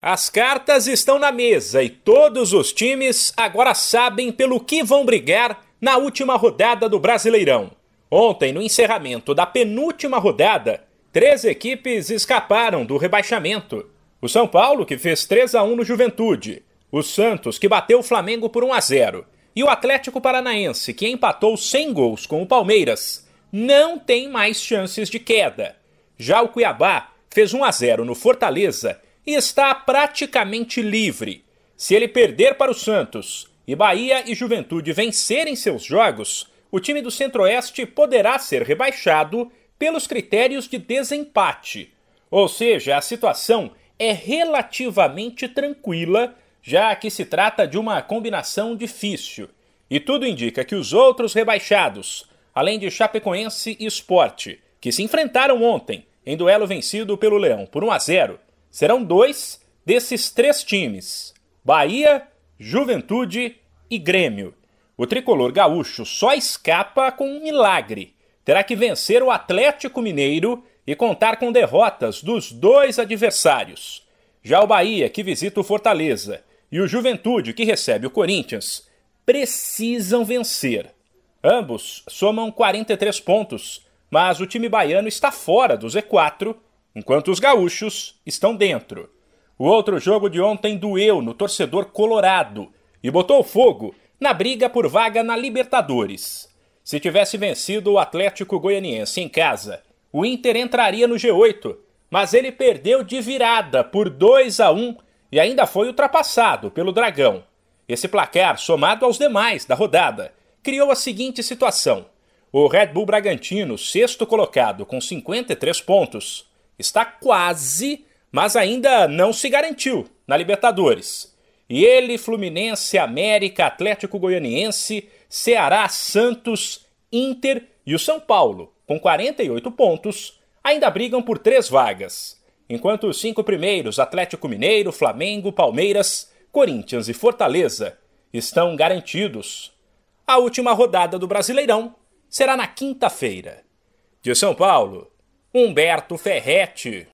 As cartas estão na mesa e todos os times agora sabem pelo que vão brigar na última rodada do Brasileirão. Ontem, no encerramento da penúltima rodada, três equipes escaparam do rebaixamento. O São Paulo, que fez 3 a 1 no Juventude, o Santos, que bateu o Flamengo por 1 a 0, e o Atlético Paranaense, que empatou sem gols com o Palmeiras, não tem mais chances de queda. Já o Cuiabá fez 1 a 0 no Fortaleza e está praticamente livre. Se ele perder para o Santos e Bahia e Juventude vencerem seus jogos, o time do Centro-Oeste poderá ser rebaixado pelos critérios de desempate. Ou seja, a situação é relativamente tranquila, já que se trata de uma combinação difícil. E tudo indica que os outros rebaixados, além de Chapecoense e Esporte, que se enfrentaram ontem em duelo vencido pelo Leão por 1 a 0, serão dois desses três times: Bahia, Juventude e Grêmio. O tricolor gaúcho só escapa com um milagre. Terá que vencer o Atlético Mineiro e contar com derrotas dos dois adversários. Já o Bahia, que visita o Fortaleza, e o Juventude, que recebe o Corinthians, precisam vencer. Ambos somam 43 pontos, mas o time baiano está fora do Z4 enquanto os gaúchos estão dentro. O outro jogo de ontem doeu no torcedor colorado e botou fogo na briga por vaga na Libertadores. Se tivesse vencido o Atlético Goianiense em casa, o Inter entraria no G8, mas ele perdeu de virada por 2 a 1 e ainda foi ultrapassado pelo Dragão. Esse placar, somado aos demais da rodada, criou a seguinte situação: o Red Bull Bragantino, sexto colocado com 53 pontos, está quase, mas ainda não se garantiu na Libertadores. E ele, Fluminense, América, Atlético Goianiense, Ceará, Santos, Inter e o São Paulo, com 48 pontos, ainda brigam por três vagas. Enquanto os cinco primeiros, Atlético Mineiro, Flamengo, Palmeiras, Corinthians e Fortaleza, estão garantidos. A última rodada do Brasileirão será na quinta-feira. De São Paulo, Humberto Ferretti.